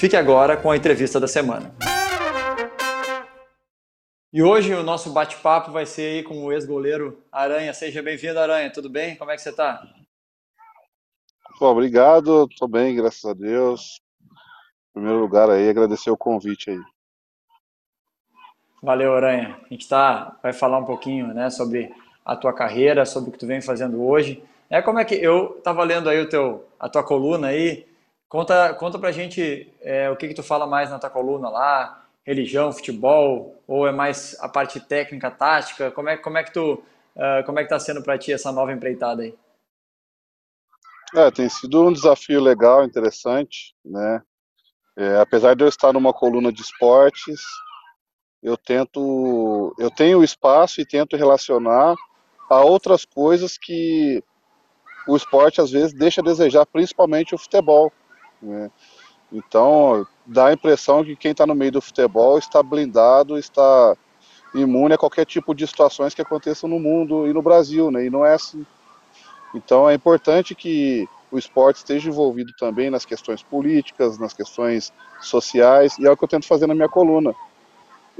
Fique agora com a entrevista da semana. E hoje o nosso bate-papo vai ser aí com o ex-goleiro Aranha. Seja bem-vindo, Aranha. Tudo bem? Como é que você está? obrigado. Estou bem, graças a Deus. Em primeiro lugar aí, agradecer o convite aí. Valeu, Aranha. A gente tá, vai falar um pouquinho né, sobre a tua carreira, sobre o que tu vem fazendo hoje. É como é que eu estava lendo aí o teu, a tua coluna aí. Conta, conta pra gente é, o que, que tu fala mais na tua coluna lá, religião, futebol, ou é mais a parte técnica, tática? Como é, como é que tu, uh, como é que tá sendo para ti essa nova empreitada aí? É, tem sido um desafio legal, interessante, né? É, apesar de eu estar numa coluna de esportes, eu tento, eu tenho espaço e tento relacionar a outras coisas que o esporte às vezes deixa a desejar, principalmente o futebol. Né? Então, dá a impressão que quem está no meio do futebol está blindado, está imune a qualquer tipo de situações que aconteçam no mundo e no Brasil, né? E não é assim. Então, é importante que o esporte esteja envolvido também nas questões políticas, nas questões sociais, e é o que eu tento fazer na minha coluna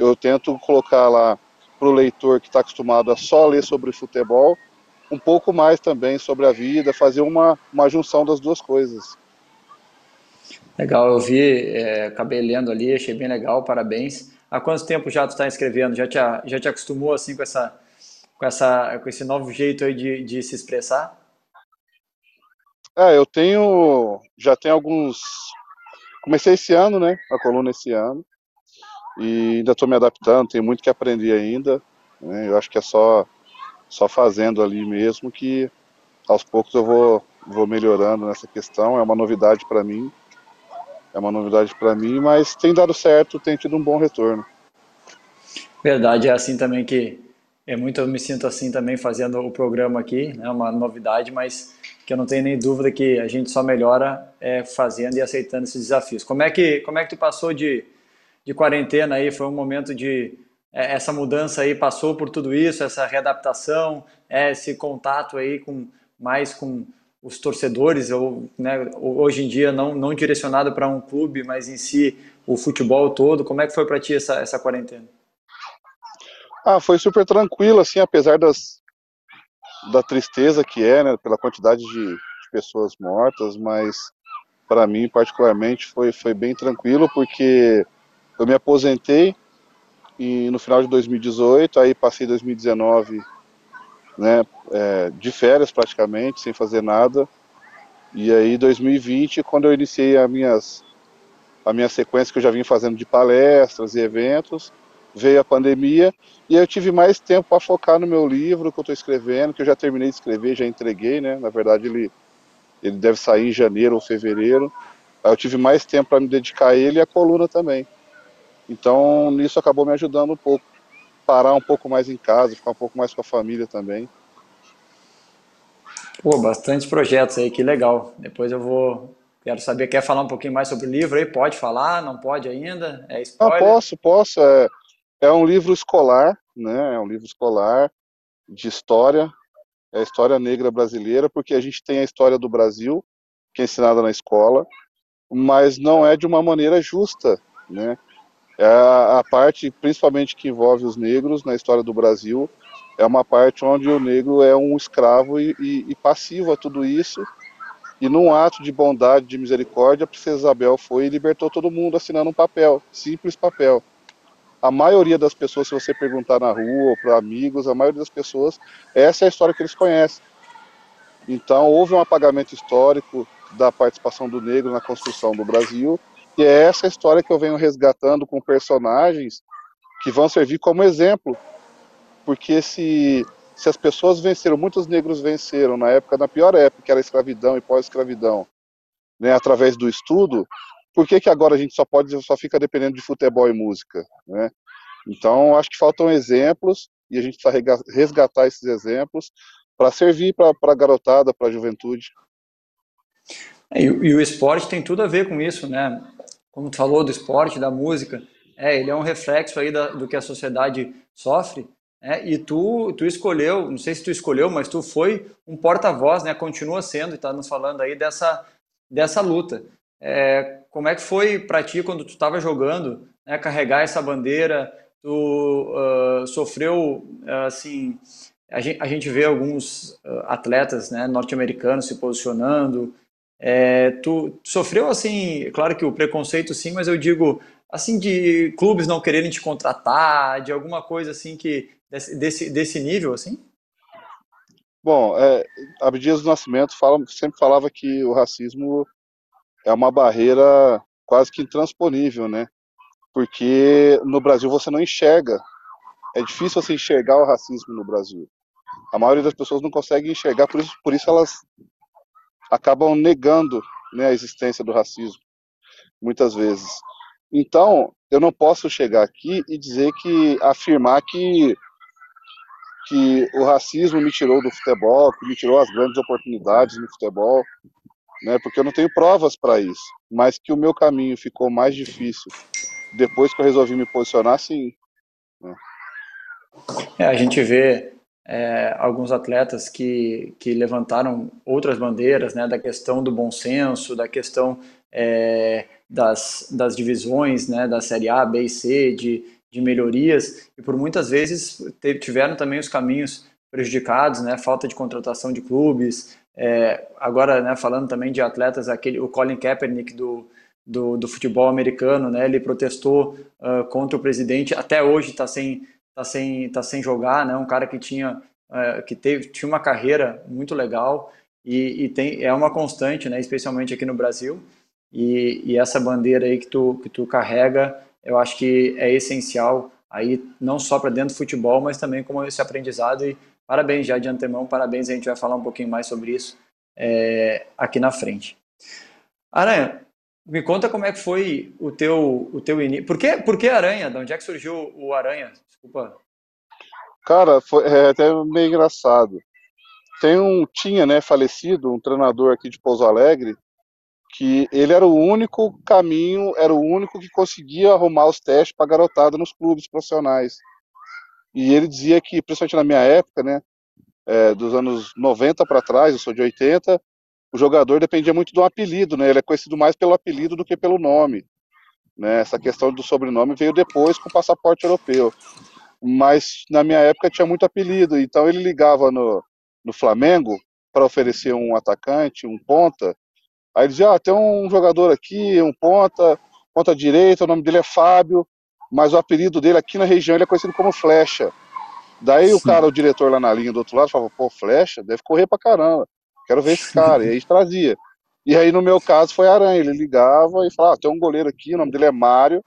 eu tento colocar lá para o leitor que está acostumado a só ler sobre futebol, um pouco mais também sobre a vida, fazer uma, uma junção das duas coisas. Legal, eu vi, é, acabei lendo ali, achei bem legal, parabéns. Há quanto tempo já tu está escrevendo? Já te, já te acostumou assim com, essa, com, essa, com esse novo jeito aí de, de se expressar? É, eu tenho, já tem alguns, comecei esse ano, né, a coluna esse ano, e ainda estou me adaptando, tem muito que aprender ainda. Né? Eu acho que é só, só fazendo ali mesmo que aos poucos eu vou, vou melhorando nessa questão. É uma novidade para mim, é uma novidade para mim, mas tem dado certo, tem tido um bom retorno. Verdade, é assim também que é muito, eu me sinto assim também fazendo o programa aqui, né, uma novidade, mas que eu não tenho nem dúvida que a gente só melhora é, fazendo e aceitando esses desafios. Como é que como é que tu passou de de quarentena aí foi um momento de é, essa mudança aí passou por tudo isso, essa readaptação, é, esse contato aí com mais com os torcedores, ou, né, hoje em dia não, não direcionado para um clube, mas em si o futebol todo. Como é que foi para ti essa, essa quarentena? Ah, foi super tranquilo, assim, apesar das, da tristeza que é, né, pela quantidade de, de pessoas mortas, mas para mim particularmente foi, foi bem tranquilo, porque eu me aposentei e no final de 2018, aí passei 2019 né, é, de férias praticamente, sem fazer nada. E aí 2020, quando eu iniciei a, minhas, a minha sequência que eu já vim fazendo de palestras e eventos, veio a pandemia e eu tive mais tempo para focar no meu livro que eu estou escrevendo, que eu já terminei de escrever, já entreguei, né? Na verdade ele, ele deve sair em janeiro ou fevereiro. Aí eu tive mais tempo para me dedicar a ele e a coluna também. Então, isso acabou me ajudando um pouco. Parar um pouco mais em casa, ficar um pouco mais com a família também. Pô, bastante projetos aí, que legal. Depois eu vou. Quero saber, quer falar um pouquinho mais sobre o livro aí? Pode falar? Não pode ainda? É spoiler? Ah, posso, posso. É, é um livro escolar, né? É um livro escolar de história, é a história negra brasileira, porque a gente tem a história do Brasil, que é ensinada na escola, mas não é de uma maneira justa, né? É a, parte, principalmente que envolve os negros na história do Brasil, é uma parte onde o negro é um escravo e, e, e passivo a tudo isso. E num ato de bondade, de misericórdia, a princesa Isabel foi e libertou todo mundo assinando um papel, simples papel. A maioria das pessoas, se você perguntar na rua ou para amigos, a maioria das pessoas, essa é a história que eles conhecem. Então, houve um apagamento histórico da participação do negro na construção do Brasil, e é essa história que eu venho resgatando com personagens que vão servir como exemplo. Porque se, se as pessoas venceram, muitos negros venceram na época, na pior época, que era escravidão e pós-escravidão, né, através do estudo, por que, que agora a gente só pode, só fica dependendo de futebol e música, né? Então, acho que faltam exemplos e a gente precisa resgatar esses exemplos para servir para a garotada, para a juventude. É, e, e, o esporte tem tudo a ver com isso, né? Como tu falou do esporte, da música, é, ele é um reflexo aí da, do que a sociedade sofre, né? E tu, tu escolheu, não sei se tu escolheu, mas tu foi um porta-voz, né? Continua sendo e está nos falando aí dessa dessa luta. É, como é que foi para ti quando tu estava jogando, né, carregar essa bandeira? Tu uh, sofreu, assim, a gente, a gente, vê alguns uh, atletas né, norte-americanos se posicionando. É, tu, sofreu, assim, claro que o preconceito sim, mas eu digo, assim, de clubes não quererem te contratar, de alguma coisa assim que desse, desse nível, assim? Bom, é, Abdias do Nascimento fala, sempre falava que o racismo é uma barreira quase que intransponível, né? Porque no Brasil você não enxerga. É difícil você enxergar o racismo no Brasil. A maioria das pessoas não consegue enxergar, por isso, por isso elas acabam negando né, a existência do racismo, muitas vezes. Então, eu não posso chegar aqui e dizer que, afirmar que, que o racismo me tirou do futebol, que me tirou as grandes oportunidades no futebol, né, porque eu não tenho provas para isso, mas que o meu caminho ficou mais difícil depois que eu resolvi me posicionar, sim. Né. É, a gente vê é, alguns atletas que, que levantaram outras bandeiras, né, da questão do bom senso, da questão é, das, das divisões, né, da Série A, B e C, de, de melhorias, e por muitas vezes tiveram também os caminhos prejudicados, né, falta de contratação de clubes, é, agora, né, falando também de atletas, aquele, o Colin Kaepernick do, do, do futebol americano, né, ele protestou uh, contra o presidente, até hoje está sem, tá sem, tá sem jogar, né, um cara que tinha, uh, que teve, tinha uma carreira muito legal e, e tem, é uma constante, né, especialmente aqui no Brasil, e, e essa bandeira aí que tu, que tu carrega, eu acho que é essencial aí não só para dentro do futebol, mas também como esse aprendizado e Parabéns já de antemão, parabéns. A gente vai falar um pouquinho mais sobre isso é, aqui na frente. Aranha, me conta como é que foi o teu, o teu início. Por que, por que Aranha? De onde é que surgiu o Aranha? Desculpa. Cara, foi é, até meio engraçado. Tem um, tinha, né, falecido, um treinador aqui de Pouso Alegre, que ele era o único caminho, era o único que conseguia arrumar os testes para garotada nos clubes profissionais. E ele dizia que, principalmente na minha época, né, é, dos anos 90 para trás, eu sou de 80, o jogador dependia muito do apelido, né? Ele é conhecido mais pelo apelido do que pelo nome. Né? Essa questão do sobrenome veio depois com o passaporte europeu. Mas na minha época tinha muito apelido, então ele ligava no, no Flamengo para oferecer um atacante, um ponta. Aí ele dizia: ah, tem um jogador aqui, um ponta, ponta direita, o nome dele é Fábio mas o apelido dele aqui na região ele é conhecido como Flecha. Daí Sim. o cara, o diretor lá na linha do outro lado, falava, pô, Flecha, deve correr pra caramba, quero ver esse cara. e aí trazia. E aí no meu caso foi Aranha, ele ligava e falava, ah, tem um goleiro aqui, o nome dele é Mário,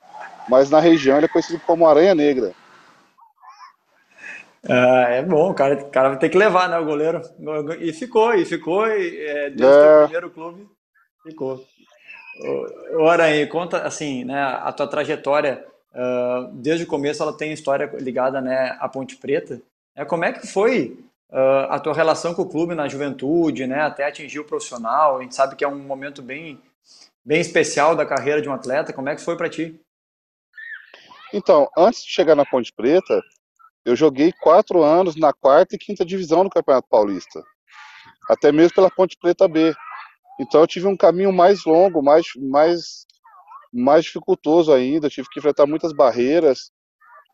mas na região ele é conhecido como Aranha Negra. Ah, é bom, o cara, o cara vai ter que levar, né, o goleiro. E ficou, e ficou, e é, desde é... o primeiro clube, ficou. Ô, Aranha, conta, assim, né, a tua trajetória Uh, desde o começo ela tem história ligada né, à Ponte Preta. É, como é que foi uh, a tua relação com o clube na juventude, né, até atingir o profissional? A gente sabe que é um momento bem, bem especial da carreira de um atleta. Como é que foi para ti? Então, antes de chegar na Ponte Preta, eu joguei quatro anos na quarta e quinta divisão do Campeonato Paulista, até mesmo pela Ponte Preta B. Então eu tive um caminho mais longo, mais, mais mais dificultoso ainda, tive que enfrentar muitas barreiras,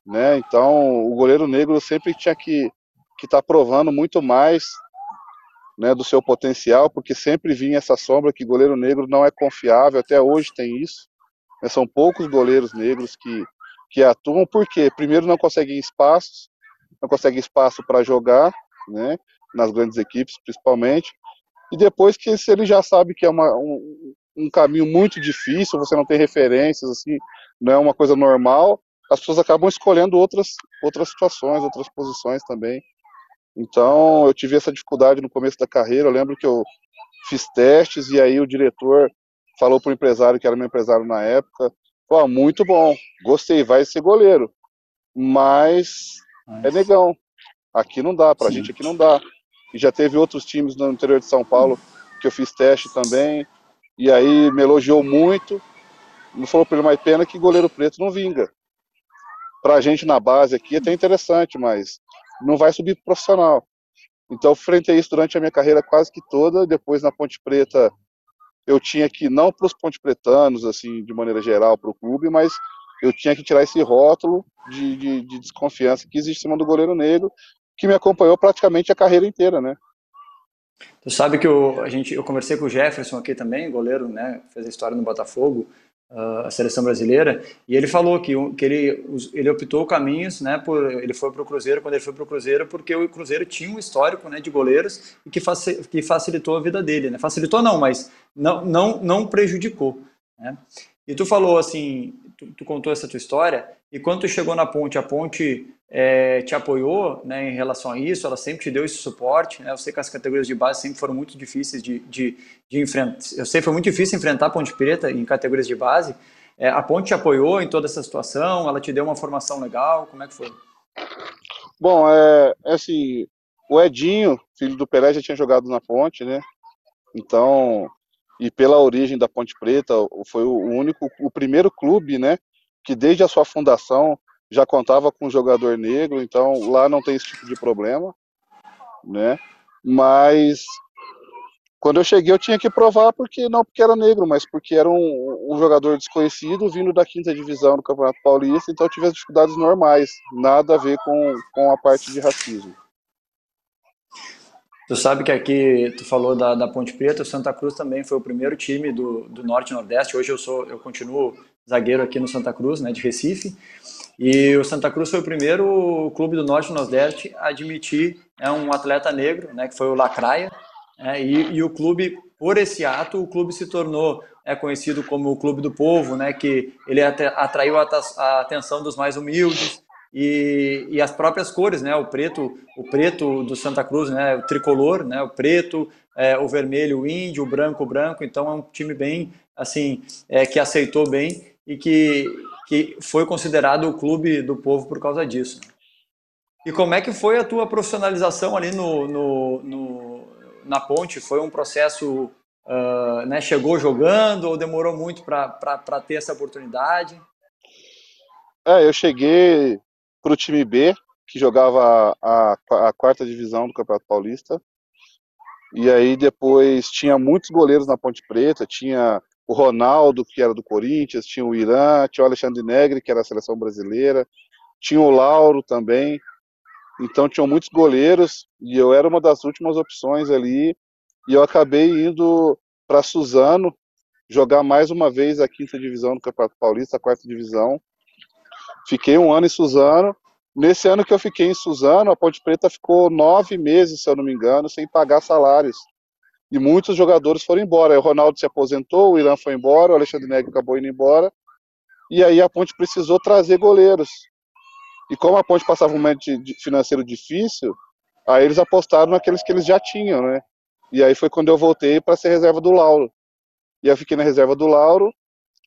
né? Então, o goleiro negro sempre tinha que que estar tá provando muito mais, né, do seu potencial, porque sempre vinha essa sombra que goleiro negro não é confiável, até hoje tem isso. Né? São poucos goleiros negros que que atuam porque primeiro não conseguem espaços, não conseguem espaço para jogar, né, nas grandes equipes principalmente, e depois que se ele já sabe que é uma, um, um caminho muito difícil, você não tem referências, assim, não é uma coisa normal, as pessoas acabam escolhendo outras, outras situações, outras posições também. Então, eu tive essa dificuldade no começo da carreira, eu lembro que eu fiz testes e aí o diretor falou pro empresário, que era meu empresário na época, pô, muito bom, gostei, vai ser goleiro. Mas é negão. Aqui não dá, pra Sim. gente aqui não dá. E já teve outros times no interior de São Paulo que eu fiz teste também, e aí me elogiou muito. Não falou pra ele mais pena que goleiro preto não vinga. Pra gente na base aqui é até interessante, mas não vai subir pro profissional. Então, frente a isso durante a minha carreira quase que toda, depois na Ponte Preta, eu tinha que, não para os ponte pretanos, assim, de maneira geral, para o clube, mas eu tinha que tirar esse rótulo de, de, de, desconfiança que existe em cima do goleiro negro, que me acompanhou praticamente a carreira inteira, né? Tu sabe que eu, a gente, eu conversei com o Jefferson aqui também, goleiro, né, fez a história no Botafogo, a seleção brasileira, e ele falou que, que ele, ele optou caminhos, né, por, ele foi para o Cruzeiro, quando ele foi para o Cruzeiro, porque o Cruzeiro tinha um histórico, né, de goleiros, e que, faci, que facilitou a vida dele, né, facilitou não, mas não, não, não prejudicou, né. E tu falou assim, tu, tu, contou essa tua história, e quando tu chegou na ponte, a ponte é, te apoiou né, em relação a isso, ela sempre te deu esse suporte, né? Eu sei que as categorias de base sempre foram muito difíceis de, de, de enfrentar, eu sei que foi muito difícil enfrentar a Ponte Preta em categorias de base, é, a Ponte te apoiou em toda essa situação, ela te deu uma formação legal, como é que foi? Bom, é, é assim, o Edinho, filho do Pelé, já tinha jogado na Ponte, né? Então, e pela origem da Ponte Preta, foi o único, o primeiro clube, né, que desde a sua fundação já contava com um jogador negro, então lá não tem esse tipo de problema, né? Mas quando eu cheguei eu tinha que provar porque não porque era negro, mas porque era um, um jogador desconhecido vindo da quinta divisão do Campeonato Paulista, então eu tive as dificuldades normais, nada a ver com, com a parte de racismo. Tu sabe que aqui, tu falou da, da Ponte Preta, o Santa Cruz também foi o primeiro time do, do Norte Nordeste. Hoje eu sou, eu continuo zagueiro aqui no Santa Cruz, né, de Recife. E o Santa Cruz foi o primeiro clube do Norte e Nordeste a admitir né, um atleta negro, né, que foi o Lacraia. Né, e, e, o clube, por esse ato, o clube se tornou é conhecido como o Clube do Povo, né, que ele atraiu a, a atenção dos mais humildes, e, e as próprias cores, né? O preto, o preto do Santa Cruz, né? O tricolor, né? O preto, é, o vermelho, o índio, o branco, o branco. Então é um time bem, assim, é, que aceitou bem e que, que foi considerado o clube do povo por causa disso. E como é que foi a tua profissionalização ali no, no, no na ponte? Foi um processo, uh, né? Chegou jogando ou demorou muito para ter essa oportunidade? É, eu cheguei para o time B, que jogava a, a, quarta divisão do Campeonato Paulista. E aí depois tinha muitos goleiros na Ponte Preta, tinha o Ronaldo, que era do Corinthians, tinha o Irã, tinha o Alexandre Negri, que era a seleção brasileira, tinha o Lauro também. Então tinham muitos goleiros e eu era uma das últimas opções ali. E eu acabei indo para Suzano jogar mais uma vez a quinta divisão do Campeonato Paulista, a quarta divisão. Fiquei um ano em Suzano. Nesse ano que eu fiquei em Suzano, a Ponte Preta ficou nove meses, se eu não me engano, sem pagar salários. E muitos jogadores foram embora. O Ronaldo se aposentou, o Irã foi embora, o Alexandre Negro acabou indo embora. E aí a Ponte precisou trazer goleiros. E como a Ponte passava um momento financeiro difícil, aí eles apostaram naqueles que eles já tinham, né? E aí foi quando eu voltei para ser reserva do Lauro. E eu fiquei na reserva do Lauro,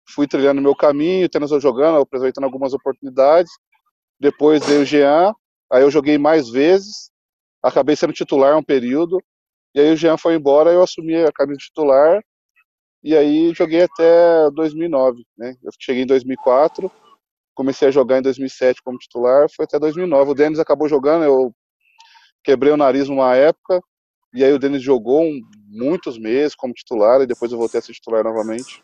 fui trilhando meu caminho, tendo jogando, aproveitando algumas oportunidades. Depois veio o Jean, aí eu joguei mais vezes, acabei sendo titular um período, e aí o Jean foi embora, eu assumi a camisa titular, e aí joguei até 2009, né? Eu cheguei em 2004, comecei a jogar em 2007 como titular, foi até 2009. O Denis acabou jogando, eu quebrei o nariz numa época, e aí o Denis jogou um, muitos meses como titular, e depois eu voltei a ser titular novamente.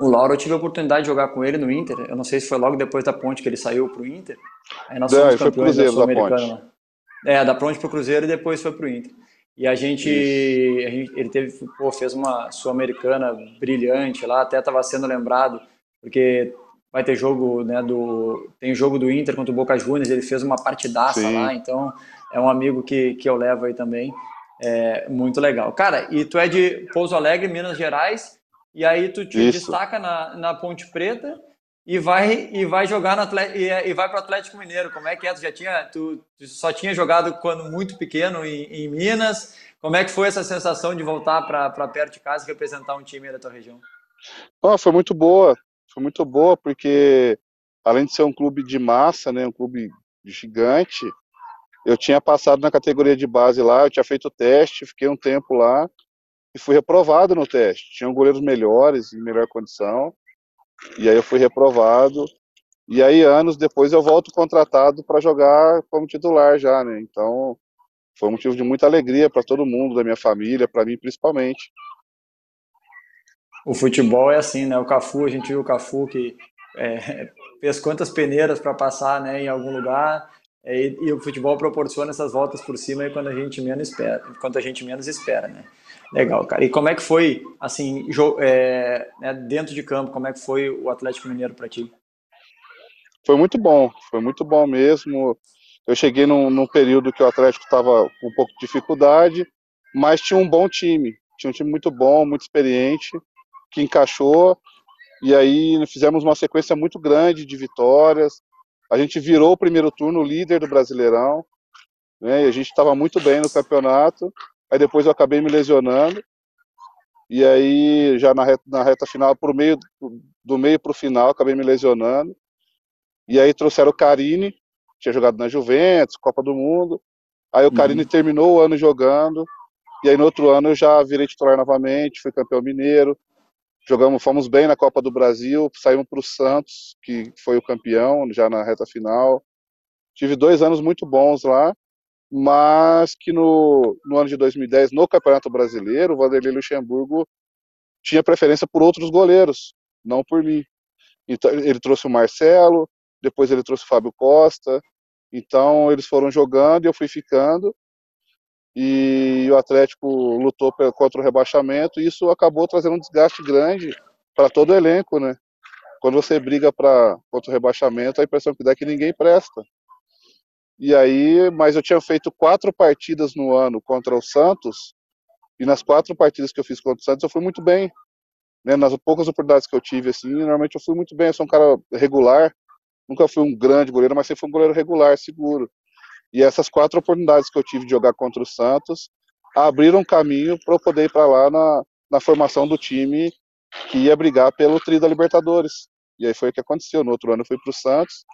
O Lauro, eu tive a oportunidade de jogar com ele no Inter. Eu não sei se foi logo depois da ponte que ele saiu pro Inter. Aí nós fomos é, campeões da Sul-Americana. É, da ponte pro Cruzeiro e depois foi pro Inter. E a gente, a gente ele teve, pô, fez uma Sul-Americana brilhante lá, até estava sendo lembrado, porque vai ter jogo, né, do tem jogo do Inter contra o Boca Juniors, ele fez uma partidaça Sim. lá, então é um amigo que, que eu levo aí também. É muito legal. Cara, e tu é de Pouso Alegre, Minas Gerais, e aí tu te Isso. destaca na, na Ponte Preta e vai e vai jogar no Atlético, e, e vai para o Atlético Mineiro. Como é que é? Tu já tinha, tu, tu só tinha jogado quando muito pequeno em, em, Minas. Como é que foi essa sensação de voltar para perto de casa e representar um time da tua região? Oh, foi muito boa, foi muito boa porque além de ser um clube de massa, né, um clube gigante, eu tinha passado na categoria de base lá, eu tinha feito o teste, fiquei um tempo lá e fui reprovado no teste. Tinham goleiros melhores, em melhor condição, e aí eu fui reprovado. E aí, anos depois, eu volto contratado para jogar como titular já, né? Então, foi um motivo de muita alegria para todo mundo, da minha família, para mim principalmente. O futebol é assim, né? O Cafu, a gente viu o Cafu que é, fez quantas peneiras para passar né, em algum lugar, é, e, o futebol proporciona essas voltas por cima aí quando a gente menos espera, quando a gente menos espera, né? Legal, cara. E como é que foi, assim, é, né, dentro de campo, como é que foi o Atlético Mineiro para ti? Foi muito bom, foi muito bom mesmo. Eu cheguei num, num período que o Atlético estava com um pouco de dificuldade, mas tinha um bom time, tinha um time muito bom, muito experiente, que encaixou, e aí fizemos uma sequência muito grande de vitórias. A gente virou o primeiro turno líder do Brasileirão, né, e a gente estava muito bem no campeonato, Aí depois eu acabei me lesionando. E aí, já na reta, na reta final, pro meio, do meio para o final, acabei me lesionando. E aí trouxeram o Carini, tinha jogado na Juventus, Copa do Mundo. Aí o Carini uhum. terminou o ano jogando. E aí no outro ano eu já virei titular novamente, fui campeão mineiro. Jogamos, fomos bem na Copa do Brasil, saímos para o Santos, que foi o campeão já na reta final. Tive dois anos muito bons lá mas que no, no ano de 2010, no Campeonato Brasileiro, o Vanderlei Luxemburgo tinha preferência por outros goleiros, não por mim. Então, ele trouxe o Marcelo, depois ele trouxe o Fábio Costa, então eles foram jogando e eu fui ficando, e o Atlético lutou contra o rebaixamento, e isso acabou trazendo um desgaste grande para todo o elenco, né? Quando você briga pra, contra o rebaixamento, a impressão que dá é que ninguém presta. E aí, mas eu tinha feito quatro partidas no ano contra o Santos, e nas quatro partidas que eu fiz contra o Santos eu fui muito bem. Né? Nas poucas oportunidades que eu tive, assim, normalmente eu fui muito bem. Eu sou um cara regular, nunca fui um grande goleiro, mas sempre fui um goleiro regular, seguro. E essas quatro oportunidades que eu tive de jogar contra o Santos abriram um caminho para eu poder ir para lá na, na formação do time que ia brigar pelo tri da Libertadores. E aí foi o que aconteceu. No outro ano eu fui para o Santos,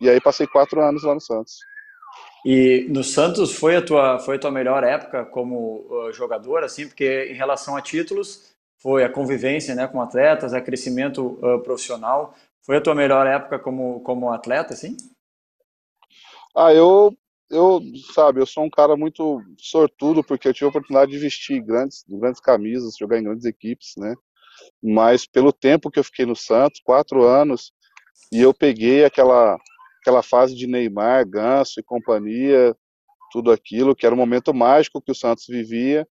e aí passei quatro anos lá no Santos. E no Santos foi a tua, foi a tua melhor época como uh, jogador, assim, porque em relação a títulos, foi a convivência né, com atletas, a crescimento uh, profissional. Foi a tua melhor época como, como atleta, assim? Ah, eu, eu, sabe, eu sou um cara muito sortudo, porque eu tive a oportunidade de vestir grandes, grandes camisas, jogar em grandes equipes, né? Mas pelo tempo que eu fiquei no Santos, quatro anos, e eu peguei aquela aquela fase de Neymar, Ganso e companhia, tudo aquilo, que era um momento mágico que o Santos vivia.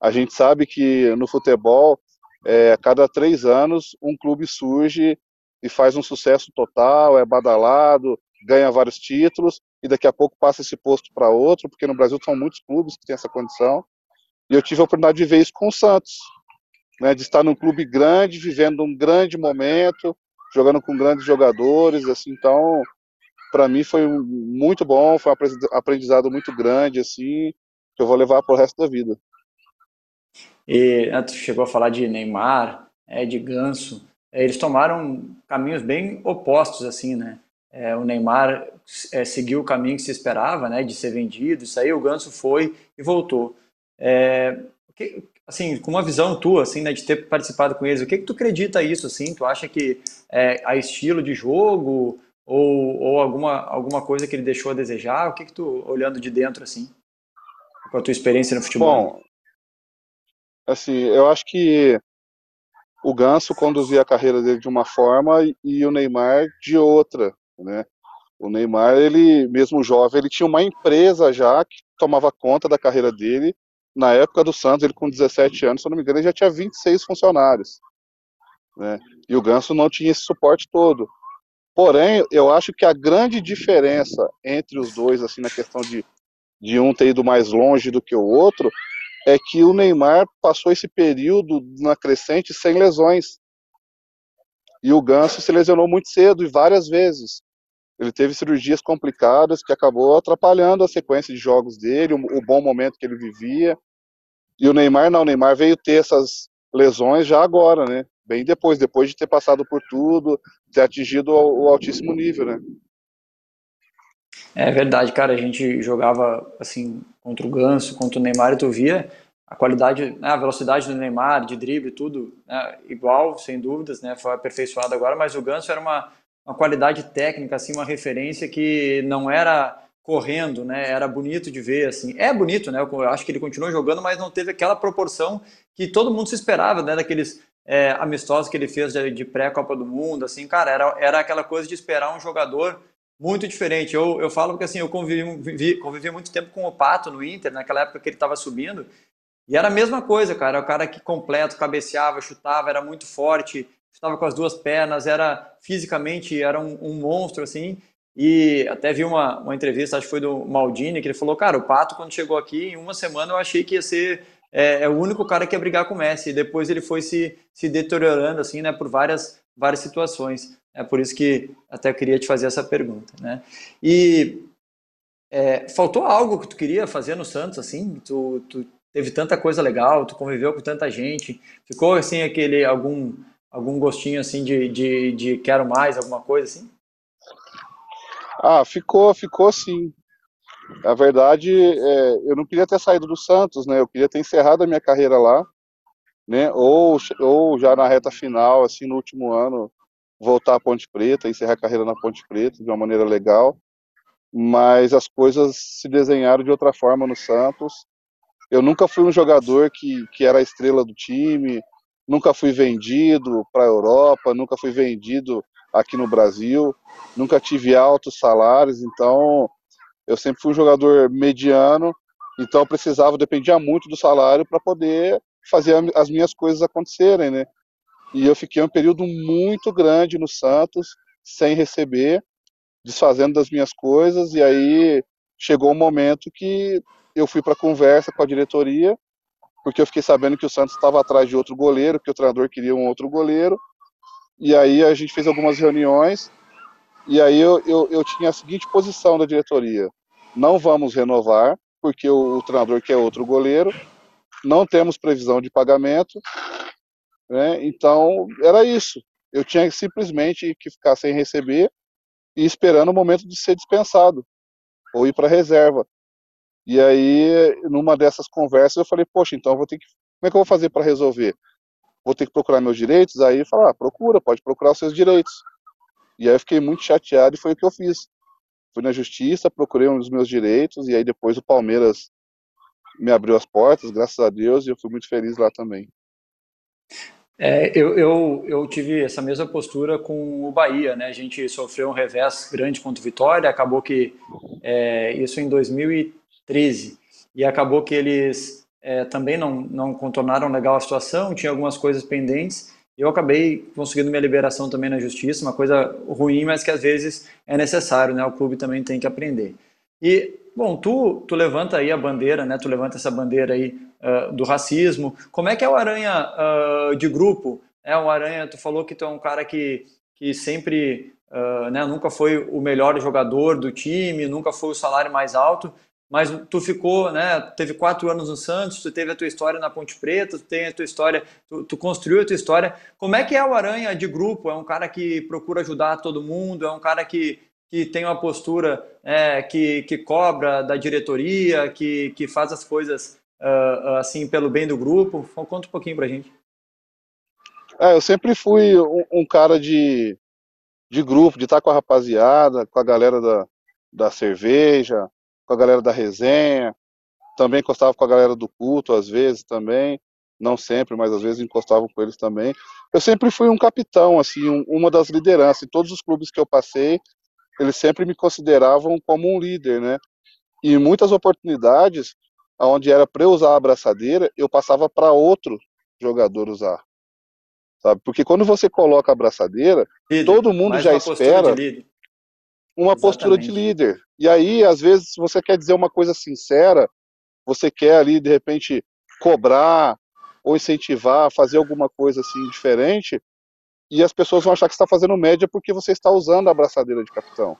A gente sabe que no futebol, é, a cada três anos, um clube surge e faz um sucesso total, é badalado, ganha vários títulos, e daqui a pouco passa esse posto para outro, porque no Brasil são muitos clubes que têm essa condição. E eu tive a oportunidade de ver isso com o Santos, né, de estar num clube grande, vivendo um grande momento, jogando com grandes jogadores, assim, então para mim foi muito bom, foi um aprendizado muito grande, assim, que eu vou levar para o resto da vida. E né, tu chegou a falar de Neymar, é, de Ganso, é, eles tomaram caminhos bem opostos, assim, né? É, o Neymar é, seguiu o caminho que se esperava, né, de ser vendido, isso aí o Ganso foi e voltou. É, que, assim, com uma visão tua, assim, né, de ter participado com eles, o que que tu acredita isso, assim? Tu acha que é, a estilo de jogo, ou, ou alguma, alguma coisa que ele deixou a desejar? O que que tu, olhando de dentro, assim, com a tua experiência no futebol? Bom, assim, eu acho que o Ganso conduzia a carreira dele de uma forma e o Neymar de outra, né? O Neymar, ele, mesmo jovem, ele tinha uma empresa já que tomava conta da carreira dele. Na época do Santos, ele com 17 anos, se eu não me engano, ele já tinha 26 funcionários. Né? E o Ganso não tinha esse suporte todo. Porém, eu acho que a grande diferença entre os dois, assim, na questão de, de um ter ido mais longe do que o outro, é que o Neymar passou esse período na crescente sem lesões. E o Ganso se lesionou muito cedo e várias vezes. Ele teve cirurgias complicadas que acabou atrapalhando a sequência de jogos dele, o, o bom momento que ele vivia. E o Neymar não, o Neymar veio ter essas lesões já agora, né? Bem depois, depois de ter passado por tudo, ter atingido o, altíssimo nível, né? É verdade, cara. A gente jogava assim contra o Ganso, contra o Neymar, e tu via a qualidade, né, a velocidade do Neymar, de drible, tudo né, igual, sem dúvidas, né? Foi aperfeiçoado agora, mas o Ganso era uma, uma qualidade técnica, assim, uma referência que não era correndo, né? Era bonito de ver, assim. É bonito, né? Eu acho que ele continuou jogando, mas não teve aquela proporção que todo mundo se esperava, né? Daqueles é, amistosos que ele fez de, de pré-Copa do Mundo, assim, cara, era, era aquela coisa de esperar um jogador muito diferente. Eu, eu falo porque assim, eu convivi, convivi muito tempo com o Pato no Inter, naquela época que ele estava subindo, e era a mesma coisa, cara. O cara que completo, cabeceava, chutava, era muito forte, estava com as duas pernas, era fisicamente era um, um, monstro assim. E até vi uma, uma entrevista, acho que foi do Maldini, que ele falou: Cara, o Pato, quando chegou aqui, em uma semana eu achei que ia ser é, é o único cara que ia brigar com o Messi. E depois ele foi se, se deteriorando assim, né, por várias, várias situações. É por isso que até queria te fazer essa pergunta, né? E é, faltou algo que tu queria fazer no Santos, assim? Tu, tu teve tanta coisa legal, tu conviveu com tanta gente, ficou assim aquele algum algum gostinho assim de, de, de quero mais, alguma coisa assim? Ah, ficou, ficou sim. A verdade, é, eu não queria ter saído do Santos, né? Eu queria ter encerrado a minha carreira lá, né? Ou, ou já na reta final, assim, no último ano, voltar à Ponte Preta, encerrar a carreira na Ponte Preta de uma maneira legal. Mas as coisas se desenharam de outra forma no Santos. Eu nunca fui um jogador que, que era a estrela do time, nunca fui vendido para a Europa, nunca fui vendido aqui no Brasil, nunca tive altos salários, então eu sempre fui um jogador mediano, então precisava, dependia muito do salário para poder fazer as minhas coisas acontecerem, né? E eu fiquei um período muito grande no Santos, sem receber, desfazendo das minhas coisas, e aí chegou um momento que eu fui para conversa com a diretoria porque eu fiquei sabendo que o Santos estava atrás de outro goleiro, que o treinador queria um outro goleiro. E aí a gente fez algumas reuniões, e aí eu, eu, eu tinha a seguinte posição da diretoria: não vamos renovar, porque o, o treinador quer outro goleiro, não temos previsão de pagamento, né? então era isso. Eu tinha simplesmente que ficar sem receber e esperando o momento de ser dispensado ou ir para reserva. E aí, numa dessas conversas, eu falei, poxa, então vou ter que. Como é que eu vou fazer para resolver? Vou ter que procurar meus direitos? Aí falar, ah, procura, pode procurar os seus direitos. E aí eu fiquei muito chateado e foi o que eu fiz. Fui na justiça, procurei um dos meus direitos, e aí depois o Palmeiras me abriu as portas, graças a Deus, e eu fui muito feliz lá também. É, eu, eu, eu, tive essa mesma postura com o Bahia, né? A gente sofreu um revés grande contra o Vitória, acabou que é, isso em 2013 13. E acabou que eles é, também não, não contornaram legal a situação, tinha algumas coisas pendentes. Eu acabei conseguindo minha liberação também na justiça, uma coisa ruim, mas que às vezes é necessário, né? O clube também tem que aprender. E, bom, tu, tu levanta aí a bandeira, né? Tu levanta essa bandeira aí uh, do racismo. Como é que é o Aranha uh, de grupo? É, o Aranha, tu falou que tu é um cara que, que sempre, uh, né? Nunca foi o melhor jogador do time, nunca foi o salário mais alto, mas tu ficou, né, teve quatro anos no Santos, tu teve a tua história na Ponte Preta, tu tem a tua história, tu, tu, construiu a tua história. Como é que é o Aranha de grupo? É um cara que procura ajudar todo mundo, é um cara que, que tem uma postura é, que, que cobra da diretoria, que, que faz as coisas uh, assim pelo bem do grupo. Conta um pouquinho pra gente. É, eu sempre fui um, um cara de, de grupo, de estar com a rapaziada, com a galera da, da cerveja, com a galera da resenha, também encostava com a galera do culto, às vezes também, não sempre, mas às vezes encostava com eles também. Eu sempre fui um capitão, assim, um, uma das lideranças. Em todos os clubes que eu passei, eles sempre me consideravam como um líder, né? E em muitas oportunidades, onde era para eu usar a abraçadeira, eu passava para outro jogador usar. Sabe? Porque quando você coloca a abraçadeira, líder, todo mundo já espera uma Exatamente. postura de líder. E aí, às vezes, você quer dizer uma coisa sincera, você quer ali, de repente, cobrar ou incentivar, fazer alguma coisa assim diferente, e as pessoas vão achar que está fazendo média porque você está usando a abraçadeira de capitão.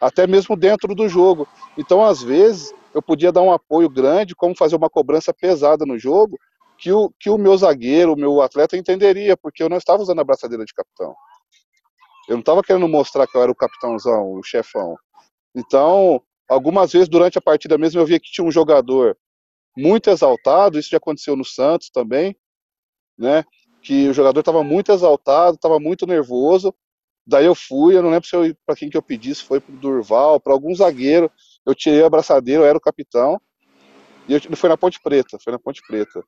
Até mesmo dentro do jogo. Então, às vezes, eu podia dar um apoio grande, como fazer uma cobrança pesada no jogo, que o, que o meu zagueiro, o meu atleta entenderia, porque eu não estava usando a abraçadeira de capitão. Eu não estava querendo mostrar que eu era o capitãozão, o chefão. Então, algumas vezes durante a partida mesmo eu via que tinha um jogador muito exaltado, isso já aconteceu no Santos também, né? Que o jogador estava muito exaltado, estava muito nervoso. Daí eu fui, eu não lembro se para quem que eu pedi, se foi pro Durval, para algum zagueiro. Eu tirei a abraçadeira, eu era o capitão. E eu, foi na Ponte Preta, foi na Ponte Preta.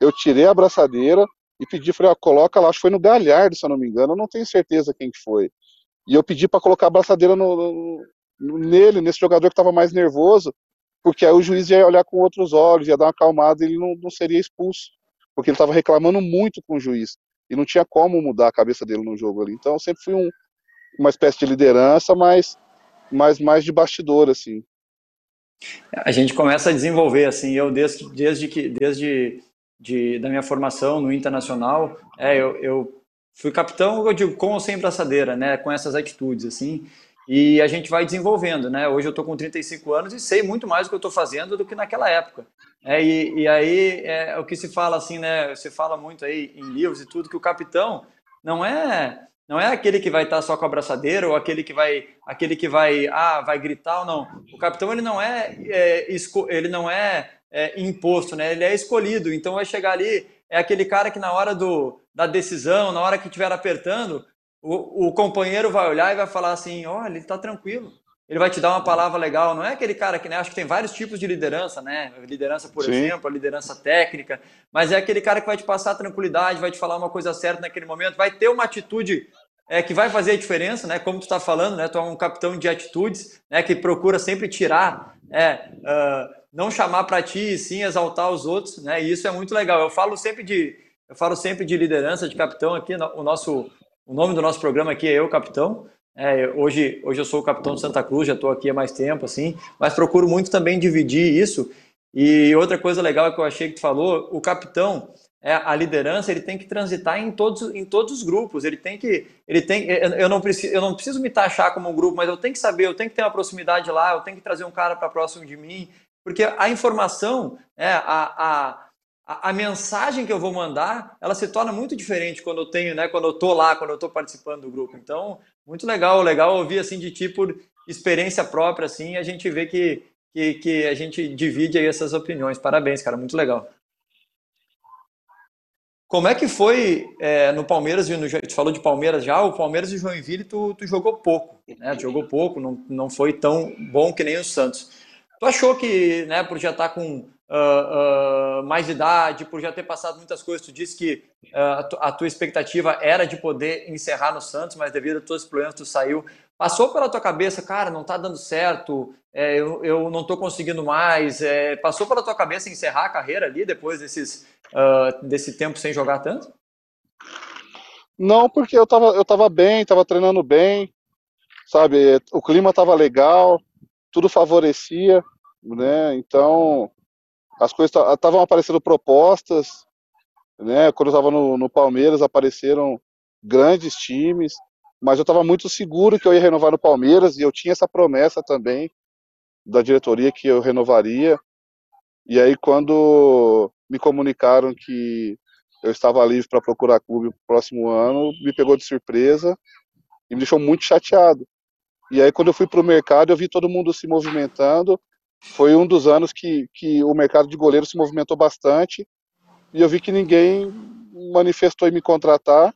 Eu tirei a abraçadeira e pedi, falei, ó, coloca lá, acho que foi no Galhardo, se eu não me engano, eu não tenho certeza quem foi. E eu pedi para colocar a abraçadeira no, no, nele, nesse jogador que estava mais nervoso, porque aí o juiz ia olhar com outros olhos, ia dar uma acalmada e ele não, não seria expulso, porque ele estava reclamando muito com o juiz e não tinha como mudar a cabeça dele no jogo ali. Então eu sempre fui um, uma espécie de liderança, mas, mas mais de bastidor assim. A gente começa a desenvolver assim, eu desde desde que desde de, da minha formação no internacional, é, eu, eu fui capitão, eu digo, com ou sem braçadeira, né, com essas atitudes, assim, e a gente vai desenvolvendo, né, hoje eu estou com 35 anos e sei muito mais do que eu estou fazendo do que naquela época, é, e, e aí é o que se fala assim, né, você fala muito aí em livros e tudo, que o capitão não é não é aquele que vai estar só com a braçadeira ou aquele que vai aquele que vai ah vai gritar ou não. O capitão ele não é, é ele não é é, imposto, né? Ele é escolhido. Então vai chegar ali, é aquele cara que na hora do, da decisão, na hora que estiver apertando, o, o companheiro vai olhar e vai falar assim: olha, ele está tranquilo. Ele vai te dar uma palavra legal. Não é aquele cara que, né? Acho que tem vários tipos de liderança, né? Liderança, por Sim. exemplo, a liderança técnica. Mas é aquele cara que vai te passar tranquilidade, vai te falar uma coisa certa naquele momento, vai ter uma atitude é, que vai fazer a diferença, né? Como tu está falando, né? Tu é um capitão de atitudes, né? Que procura sempre tirar é, uh, não chamar para ti e sim exaltar os outros, né? E isso é muito legal. Eu falo sempre de eu falo sempre de liderança, de capitão aqui. O nosso o nome do nosso programa aqui é eu capitão. É, hoje hoje eu sou o capitão de Santa Cruz, já estou aqui há mais tempo assim, mas procuro muito também dividir isso. E outra coisa legal que eu achei que tu falou, o capitão é, a liderança ele tem que transitar em todos, em todos os grupos. Ele tem que, ele tem, eu não preciso, eu não preciso me taxar como um grupo, mas eu tenho que saber, eu tenho que ter uma proximidade lá, eu tenho que trazer um cara para próximo de mim, porque a informação, é, a, a, a, mensagem que eu vou mandar, ela se torna muito diferente quando eu tenho, né, quando eu estou lá, quando eu estou participando do grupo. Então, muito legal, legal ouvir assim de ti por experiência própria, assim, a gente vê que, que, que a gente divide aí essas opiniões. Parabéns, cara, muito legal. Como é que foi é, no Palmeiras no tu falou de Palmeiras já, o Palmeiras e Joinville tu, tu jogou pouco, né? Tu jogou pouco, não, não foi tão bom que nem o Santos. Tu achou que, né, por já estar tá com uh, uh, mais idade, por já ter passado muitas coisas, tu disse que uh, a tua expectativa era de poder encerrar no Santos, mas devido a todos os problemas tu saiu. Passou pela tua cabeça, cara, não está dando certo, é, eu, eu não estou conseguindo mais. É, passou pela tua cabeça encerrar a carreira ali depois desses, desse tempo sem jogar tanto? Não, porque eu estava eu tava bem, estava treinando bem, sabe? O clima estava legal, tudo favorecia, né? Então, as coisas estavam aparecendo propostas, né? Quando eu estava no, no, Palmeiras, apareceram grandes times, mas eu estava muito seguro que eu ia renovar no Palmeiras e eu tinha essa promessa também da diretoria que eu renovaria. E aí, quando me comunicaram que eu estava livre para procurar clube no próximo ano, me pegou de surpresa e me deixou muito chateado. E aí, quando eu fui para o mercado, eu vi todo mundo se movimentando. Foi um dos anos que, que o mercado de goleiro se movimentou bastante. E eu vi que ninguém manifestou em me contratar.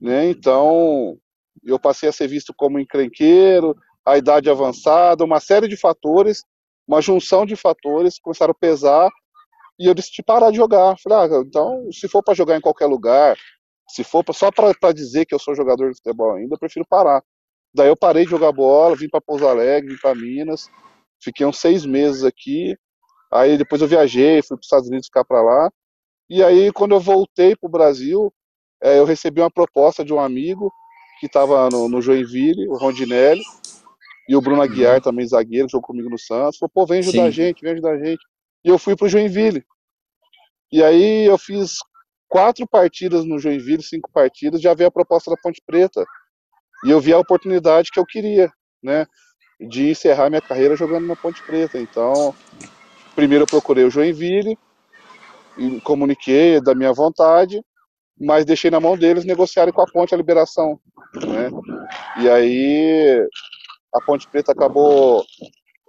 Né? Então, eu passei a ser visto como encrenqueiro, a idade avançada, uma série de fatores, uma junção de fatores começaram a pesar. E eu decidi parar de jogar. Falei, ah, então, se for para jogar em qualquer lugar, se for só para dizer que eu sou jogador de futebol ainda, eu prefiro parar. Daí eu parei de jogar bola, vim para Pouso Alegre, vim para Minas, fiquei uns seis meses aqui. Aí depois eu viajei, fui para os Estados Unidos ficar para lá. E aí quando eu voltei para o Brasil, é, eu recebi uma proposta de um amigo que estava no, no, Joinville, o Rondinelli, e o Bruno Aguiar uhum. também zagueiro, jogou comigo no Santos. Falou, pô, vem ajudar Sim. a gente, vem ajudar a gente. E eu fui para o Joinville. E aí eu fiz quatro partidas no Joinville, cinco partidas, já veio a proposta da Ponte Preta. E eu vi a oportunidade que eu queria, né? De encerrar minha carreira jogando na Ponte Preta. Então, primeiro eu procurei o Joinville, e comuniquei da minha vontade, mas deixei na mão deles negociarem com a Ponte a liberação, né? E aí a Ponte Preta acabou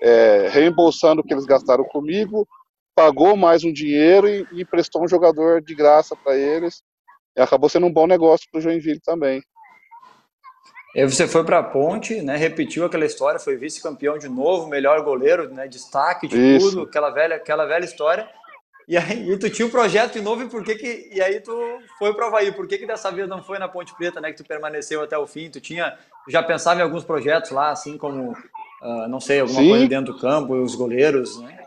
é, reembolsando o que eles gastaram comigo, pagou mais um dinheiro e, e emprestou um jogador de graça para eles. E acabou sendo um bom negócio para o Joinville também. E você foi para a Ponte, né, repetiu aquela história, foi vice-campeão de novo, melhor goleiro, né, destaque de Isso. tudo, aquela velha, aquela velha história. E aí e tu tinha um projeto de novo e por que que e aí tu foi para o Havaí? Por que que dessa vez não foi na Ponte Preta, né, que tu permaneceu até o fim? Tu tinha já pensava em alguns projetos lá, assim como uh, não sei alguma Sim. coisa dentro do campo, os goleiros, né?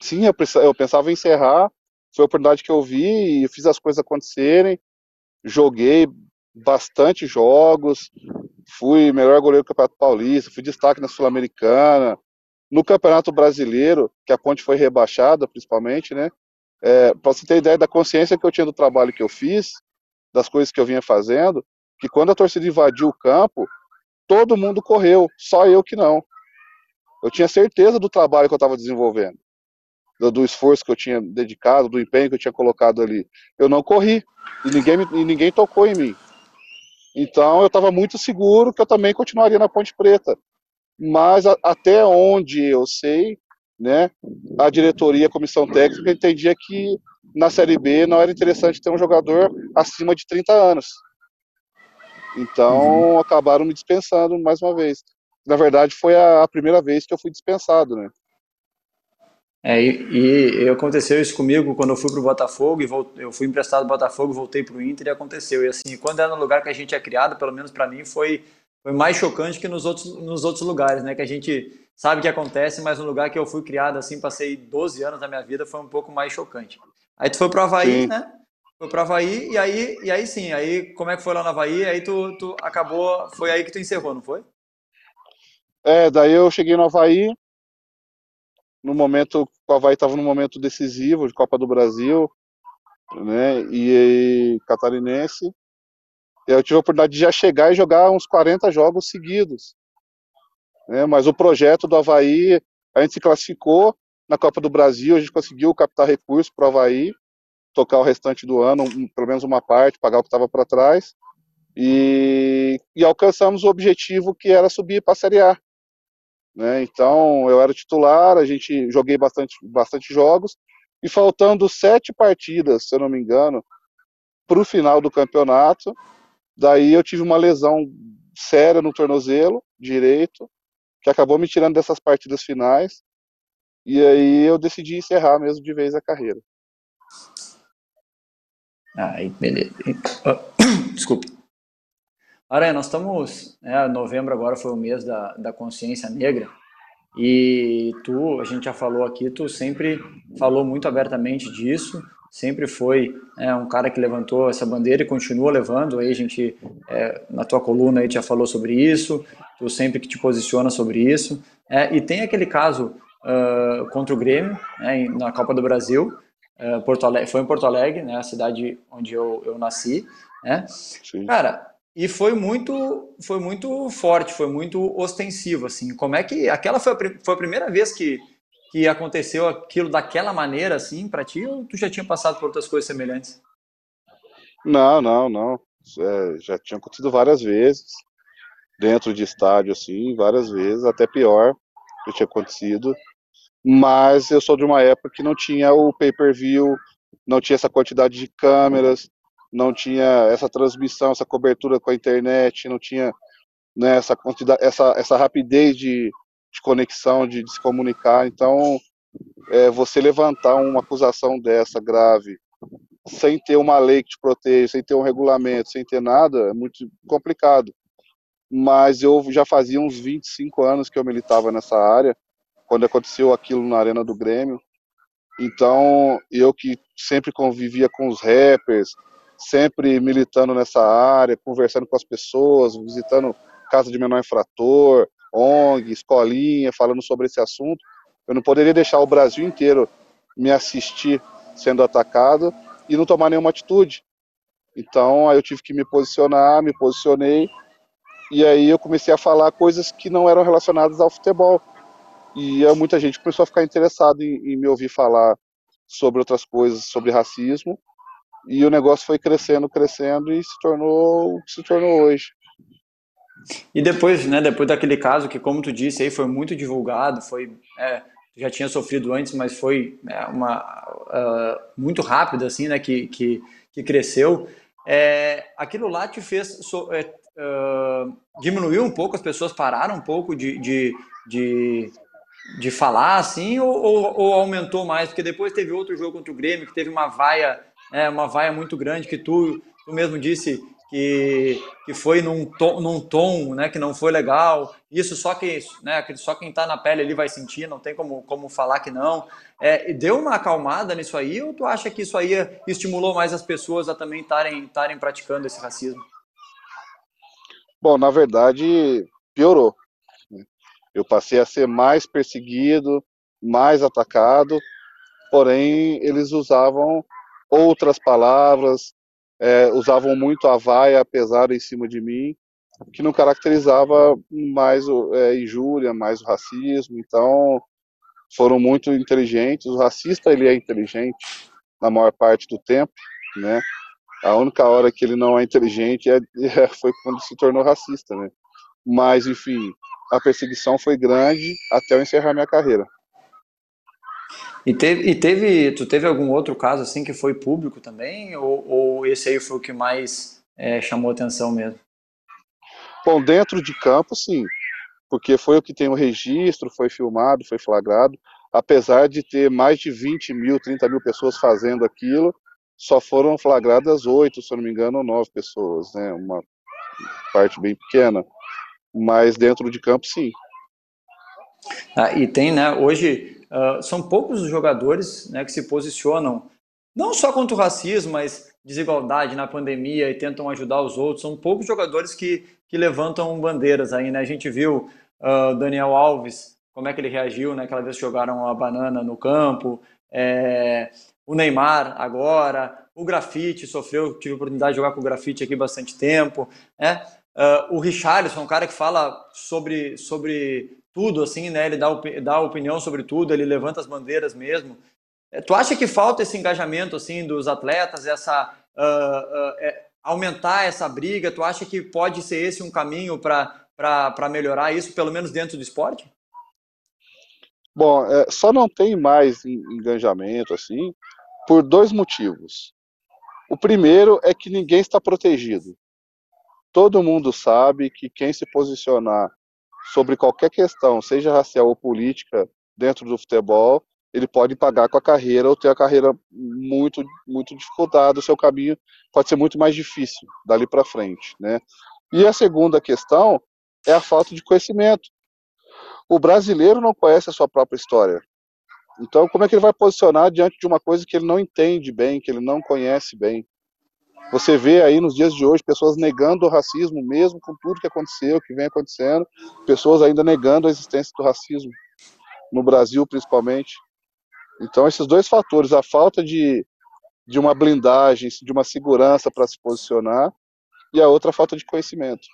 Sim, eu, eu pensava em encerrar. Foi a oportunidade que eu vi e fiz as coisas acontecerem. Joguei bastante jogos, fui melhor goleiro do Campeonato Paulista, fui destaque na Sul-Americana. No Campeonato Brasileiro, que a Ponte foi rebaixada, principalmente, né? É, para você ter ideia da consciência que eu tinha do trabalho que eu fiz, das coisas que eu vinha fazendo, que quando a torcida invadiu o campo, todo mundo correu, só eu que não. Eu tinha certeza do trabalho que eu estava desenvolvendo, do, do, esforço que eu tinha dedicado, do empenho que eu tinha colocado ali. Eu não corri e ninguém, e ninguém tocou em mim. Então eu estava muito seguro que eu também continuaria na Ponte Preta. Mas a, até onde eu sei, né, a diretoria, a comissão técnica entendia que na Série B não era interessante ter um jogador acima de 30 anos. Então uhum. acabaram me dispensando mais uma vez. Na verdade, foi a, a primeira vez que eu fui dispensado, né? É, e, e, aconteceu isso comigo quando eu fui para o Botafogo, e volt, eu fui emprestado do Botafogo, voltei para o Inter e aconteceu. E assim, quando é no lugar que a gente é criado, pelo menos para mim, foi, foi mais chocante que nos outros, nos outros lugares, né? Que a gente sabe que acontece, mas no lugar que eu fui criado, assim, passei 12 anos da minha vida, foi um pouco mais chocante. Aí tu foi para o Havaí, sim. né? Foi para o Havaí, e aí, e aí sim, aí como é que foi lá no Havaí? Aí tu, tu acabou, foi aí que tu encerrou, não foi? É, daí eu cheguei no Havaí, no momento, o Havaí estava num momento decisivo de Copa do Brasil, né, e, e catarinense. Eu tive a oportunidade de já chegar e jogar uns 40 jogos seguidos. Né, mas o projeto do Havaí, a gente se classificou na Copa do Brasil, a gente conseguiu captar recursos para o Havaí, tocar o restante do ano, um, pelo menos uma parte, pagar o que estava para trás, e, e alcançamos o objetivo que era subir para a Série A. Né? Então eu era titular, a gente joguei bastante, bastante jogos e faltando sete partidas, se eu não me engano, para o final do campeonato, daí eu tive uma lesão séria no tornozelo direito que acabou me tirando dessas partidas finais e aí eu decidi encerrar mesmo de vez a carreira. Aí, beleza. Desculpe. Aranha, nós estamos, né, novembro agora foi o mês da, da consciência negra, e tu, a gente já falou aqui, tu sempre falou muito abertamente disso, sempre foi é, um cara que levantou essa bandeira e continua levando, aí a gente, é, na tua coluna aí já falou sobre isso, tu sempre que te posiciona sobre isso, é, e tem aquele caso uh, contra o Grêmio, né, na Copa do Brasil, uh, Porto Alegre, foi em Porto Alegre, né, a cidade onde eu, eu nasci, né, cara, e foi muito foi muito forte, foi muito ostensivo assim. Como é que aquela foi a, foi a primeira vez que que aconteceu aquilo daquela maneira assim para ti ou tu já tinha passado por outras coisas semelhantes? Não, não, não. É, já tinha acontecido várias vezes dentro de estádio assim, várias vezes, até pior que tinha acontecido. Mas eu sou de uma época que não tinha o pay-per-view, não tinha essa quantidade de câmeras, não tinha essa transmissão, essa cobertura com a internet, não tinha né, essa, quantidade, essa, essa rapidez de, de conexão, de, de, se comunicar. Então, é, você levantar uma acusação dessa grave sem ter uma lei que te proteja, sem ter um regulamento, sem ter nada, é muito complicado. Mas eu já fazia uns 25 anos que eu militava nessa área, quando aconteceu aquilo na Arena do Grêmio. Então, eu que sempre convivia com os rappers, sempre militando nessa área, conversando com as pessoas, visitando casa de menor infrator, ONG, escolinha, falando sobre esse assunto. Eu não poderia deixar o Brasil inteiro me assistir sendo atacado e não tomar nenhuma atitude. Então, aí eu tive que me posicionar, me posicionei, e aí eu comecei a falar coisas que não eram relacionadas ao futebol. E muita gente começou a ficar interessada em, em me ouvir falar sobre outras coisas, sobre racismo, e o negócio foi crescendo, crescendo e se tornou o que se tornou hoje. E depois, né, depois daquele caso que, como tu disse, aí foi muito divulgado, foi é, já tinha sofrido antes, mas foi é, uma uh, muito rápido assim, né, que, que, que cresceu. É, aquilo lá te fez so, uh, diminuiu um pouco, as pessoas pararam um pouco de, de, de, de falar assim, ou, ou, ou, aumentou mais? Porque depois teve outro jogo contra o Grêmio que teve uma vaia, é, uma vaia muito grande que tu, tu mesmo disse que, que foi num tom, num tom né, que não foi legal. Isso só que né, só quem está na pele ali vai sentir, não tem como, como falar que não. É, deu uma acalmada nisso aí ou tu acha que isso aí estimulou mais as pessoas a também estarem praticando esse racismo? Bom, na verdade, piorou. Eu passei a ser mais perseguido, mais atacado, porém eles usavam outras palavras, é, usavam muito a vaia pesada em cima de mim, que não caracterizava mais é, injúria, mais o racismo. Então, foram muito inteligentes. O racista ele é inteligente na maior parte do tempo, né? A única hora que ele não é inteligente é, é, foi quando se tornou racista, né? Mas, enfim, a perseguição foi grande até eu encerrar minha carreira. E teve, e teve, tu teve algum outro caso assim que foi público também, ou, ou esse aí foi o que mais é, chamou atenção mesmo? Bom, dentro de campo, sim, porque foi o que tem o registro, foi filmado, foi flagrado. Apesar de ter mais de 20 mil, 30 mil pessoas fazendo aquilo, só foram flagradas oito, se eu não me engano, ou nove pessoas, né? Uma parte bem pequena. Mas dentro de campo, sim. Ah, e tem, né? Hoje Uh, são poucos os jogadores né, que se posicionam, não só contra o racismo, mas desigualdade na pandemia e tentam ajudar os outros. São poucos jogadores que, que levantam bandeiras aí, né? A gente viu uh, Daniel Alves, como é que ele reagiu, né? Aquela vez que jogaram a banana no campo. É, o Neymar agora, o Grafite sofreu, tive a oportunidade de jogar com o Grafite aqui bastante tempo, né? Uh, o Richarlison, um cara que fala sobre, sobre tudo, assim, né? Ele dá, dá opinião sobre tudo, ele levanta as bandeiras mesmo. É, tu acha que falta esse engajamento, assim, dos atletas, essa uh, uh, aumentar essa briga? Tu acha que pode ser esse um caminho para melhorar isso, pelo menos dentro do esporte? Bom, é, só não tem mais engajamento, assim, por dois motivos. O primeiro é que ninguém está protegido. Todo mundo sabe que quem se posicionar sobre qualquer questão, seja racial ou política, dentro do futebol, ele pode pagar com a carreira ou ter a carreira muito muito dificultada, o seu caminho pode ser muito mais difícil dali para frente, né? E a segunda questão é a falta de conhecimento. O brasileiro não conhece a sua própria história. Então, como é que ele vai posicionar diante de uma coisa que ele não entende bem, que ele não conhece bem? Você vê aí nos dias de hoje pessoas negando o racismo, mesmo com tudo que aconteceu, que vem acontecendo, pessoas ainda negando a existência do racismo, no Brasil principalmente. Então, esses dois fatores, a falta de, de uma blindagem, de uma segurança para se posicionar, e a outra a falta de conhecimento.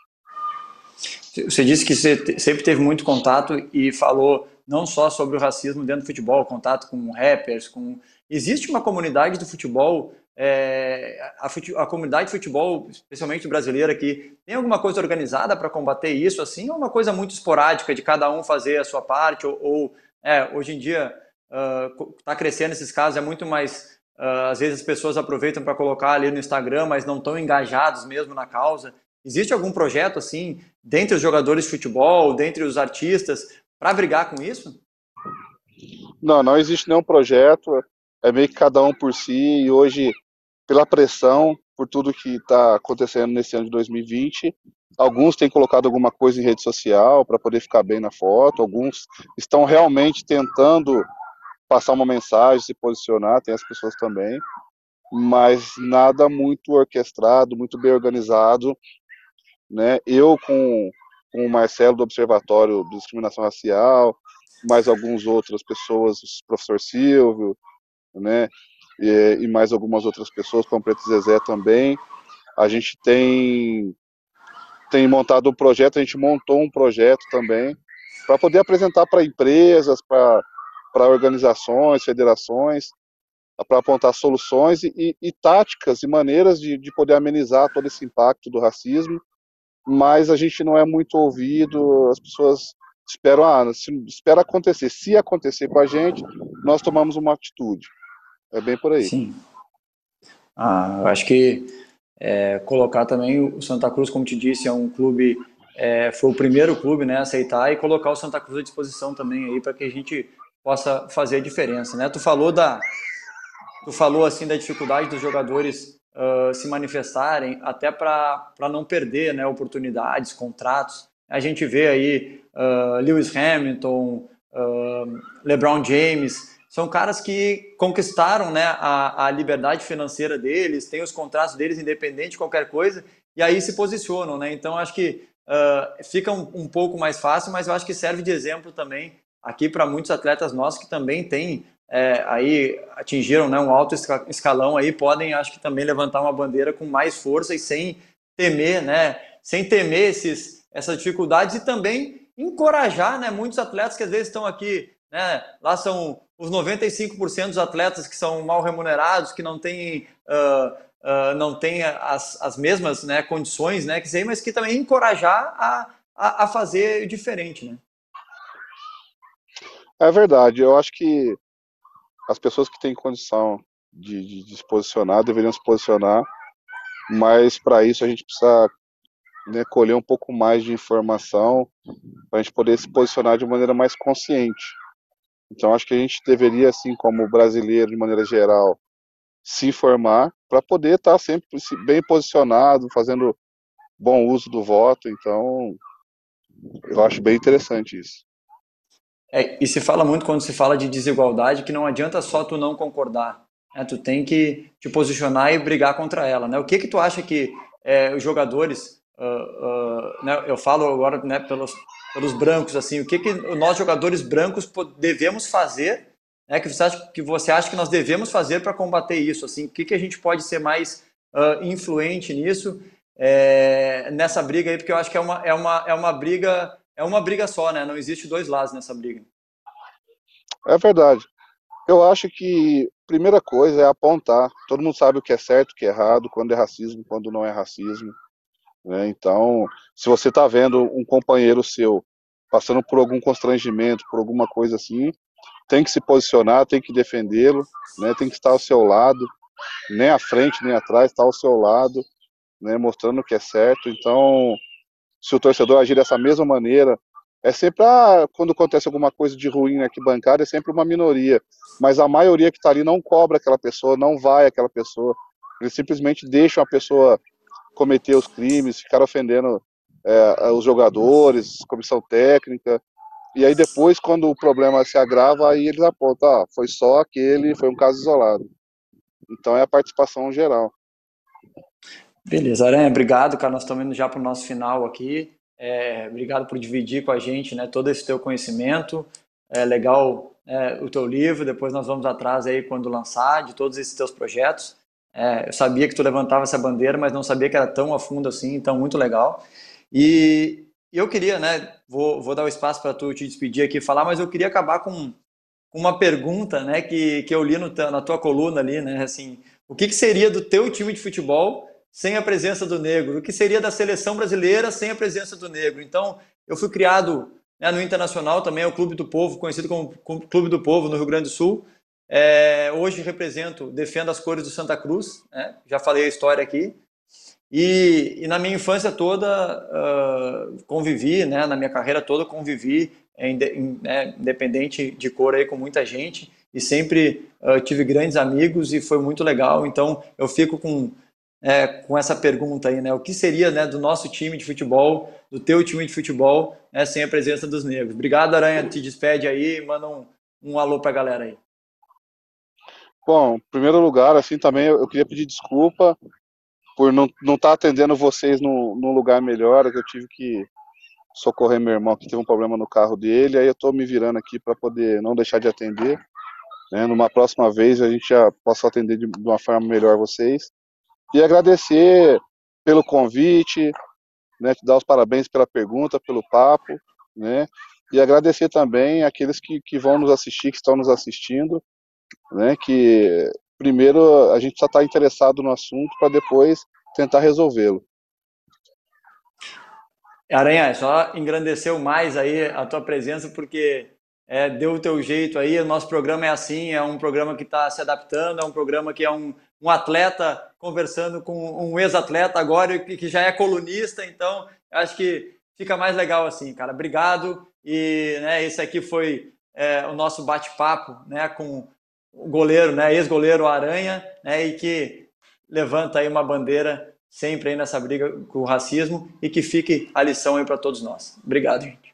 Você disse que você sempre teve muito contato e falou não só sobre o racismo dentro do futebol, contato com rappers, com existe uma comunidade do futebol é, a, a, comunidade de futebol, especialmente brasileira aqui, tem alguma coisa organizada para combater isso assim, ou uma coisa muito esporádica de cada um fazer a sua parte, ou, ou é, hoje em dia está uh, crescendo esses casos, é muito mais, uh, às vezes as pessoas aproveitam para colocar ali no Instagram, mas não estão engajados mesmo na causa. Existe algum projeto assim, dentre os jogadores de futebol, dentre os artistas, para brigar com isso? Não, não existe nenhum projeto, é meio que cada um por si, e hoje pela pressão, por tudo que está acontecendo nesse ano de 2020. Alguns têm colocado alguma coisa em rede social para poder ficar bem na foto, alguns estão realmente tentando passar uma mensagem, se posicionar, tem as pessoas também, mas nada muito orquestrado, muito bem organizado. Né? Eu, com, com o Marcelo do Observatório de Discriminação Racial, mais algumas outras pessoas, o professor Silvio, né? E, e mais algumas outras pessoas, como Preto Zezé também. A gente tem, tem montado um projeto, a gente montou um projeto também, para poder apresentar para empresas, para organizações, federações, para apontar soluções e, e, táticas e maneiras de, de poder amenizar todo esse impacto do racismo, mas a gente não é muito ouvido, as pessoas esperam, ah, espera acontecer. Se acontecer com a gente, nós tomamos uma atitude. É bem por aí. Sim. Ah, eu acho que é, colocar também o Santa Cruz, como te disse, é um clube, é, foi o primeiro clube né, a aceitar e colocar o Santa Cruz à disposição também aí para que a gente possa fazer a diferença, né? Tu falou da, tu falou assim da dificuldade dos jogadores uh, se manifestarem até para não perder, né, oportunidades, contratos. A gente vê aí uh, Lewis Hamilton, uh, LeBron James, são caras que conquistaram né, a, a liberdade financeira deles, têm os contratos deles independente de qualquer coisa, e aí se posicionam. Né? Então, acho que uh, fica um, um, pouco mais fácil, mas eu acho que serve de exemplo também aqui para muitos atletas nossos que também têm é, aí atingiram né, um alto escalão aí podem acho que também levantar uma bandeira com mais força e sem temer né sem temer esses essas dificuldades e também encorajar né muitos atletas que às vezes estão aqui né lá são os 95% dos atletas que são mal remunerados, que não têm, uh, uh, não têm as, as mesmas né, condições né, que sei, mas que também encorajar a, a, a, fazer diferente. Né? É verdade, eu acho que as pessoas que têm condição de, de, de se posicionar deveriam se posicionar, mas para isso a gente precisa né, colher um pouco mais de informação para a gente poder se posicionar de maneira mais consciente. Então, acho que a gente deveria, assim, como brasileiro, de maneira geral, se informar para poder estar tá sempre bem posicionado, fazendo bom uso do voto. Então, eu acho bem interessante isso. É, e se fala muito quando se fala de desigualdade que não adianta só tu não concordar, né? tu tem que te posicionar e brigar contra ela. Né? O que que tu acha que é, os jogadores, uh, uh, né? eu falo agora né, pelos, pelos brancos, assim, o que, que nós jogadores brancos devemos fazer, né, que, você acha, que você acha que nós devemos fazer para combater isso, assim, o que, que a gente pode ser mais uh, influente nisso, é, nessa briga aí, porque eu acho que é uma, é uma, é uma briga, é uma briga só, né, não existe dois lados nessa briga. É verdade. Eu acho que primeira coisa é apontar. Todo mundo sabe o que é certo, o que é errado, quando é racismo, quando não é racismo. Né? Então, se você está vendo um companheiro seu passando por algum constrangimento, por alguma coisa assim, tem que se posicionar, tem que defendê-lo, né? tem que estar ao seu lado, nem à frente nem atrás, estar ao seu lado, né? mostrando o que é certo. Então, se o torcedor agir dessa mesma maneira, é sempre, ah, quando acontece alguma coisa de ruim aqui bancada, é sempre uma minoria. Mas a maioria que está ali não cobra aquela pessoa, não vai aquela pessoa. Eles simplesmente deixam a pessoa cometer os crimes, ficar ofendendo é, os jogadores, comissão técnica. E aí depois, quando o problema se agrava, aí eles apontam, ah, foi só aquele, foi um caso isolado. Então é a participação geral. Beleza, Aranha, obrigado, cara. Nós estamos indo já para o nosso final aqui. É, obrigado por dividir com a gente né, todo esse teu conhecimento. É legal é, o teu livro, depois nós vamos atrás aí quando lançar de todos esses teus projetos. É, sabia que tu levantava essa bandeira, mas não sabia que era tão a fundo assim, então muito legal. E eu queria, né, vou, vou dar o espaço para tu te despedir aqui e falar, mas eu queria acabar com uma pergunta, né, que, que eu li no, na tua coluna ali, né, assim, o que, que seria do teu time de futebol sem a presença do negro? O que seria da seleção brasileira sem a presença do negro? Então, eu fui criado né, no Internacional também, é o Clube do Povo, conhecido como Clube do Povo no Rio Grande do Sul, é, hoje represento, defendo as cores do Santa Cruz, né? já falei a história aqui. E, e na minha infância toda uh, convivi, né? na minha carreira toda convivi, em, em, né? independente de cor aí com muita gente e sempre uh, tive grandes amigos e foi muito legal. Então eu fico com é, com essa pergunta aí, né? O que seria né, do nosso time de futebol, do teu time de futebol, né, sem a presença dos negros? Obrigado, Aranha. Te despede aí, manda um, um alô para a galera aí. Bom, em primeiro lugar, assim, também eu queria pedir desculpa por não estar não tá atendendo vocês no, num lugar melhor, que eu tive que socorrer meu irmão que teve um problema no carro dele, aí eu estou me virando aqui para poder não deixar de atender. né, numa próxima vez a gente já possa atender de, de uma forma melhor vocês. E agradecer pelo convite, né, te dar os parabéns pela pergunta, pelo papo, né, e agradecer também aqueles que, que vão nos assistir, que estão nos assistindo, né, que primeiro a gente só está interessado no assunto para depois tentar resolvê-lo. Aranha, só engrandeceu mais aí a tua presença, porque é, deu o teu jeito aí, o nosso programa é assim, é um programa que está se adaptando, é um programa que é um, um atleta conversando com um ex-atleta agora que já é colunista, então acho que fica mais legal assim, cara. Obrigado e né, esse aqui foi é, o nosso bate-papo né, com o goleiro, né, ex-goleiro Aranha, né, e que levanta aí uma bandeira sempre aí nessa briga com o racismo e que fique a lição aí para todos nós. Obrigado, gente.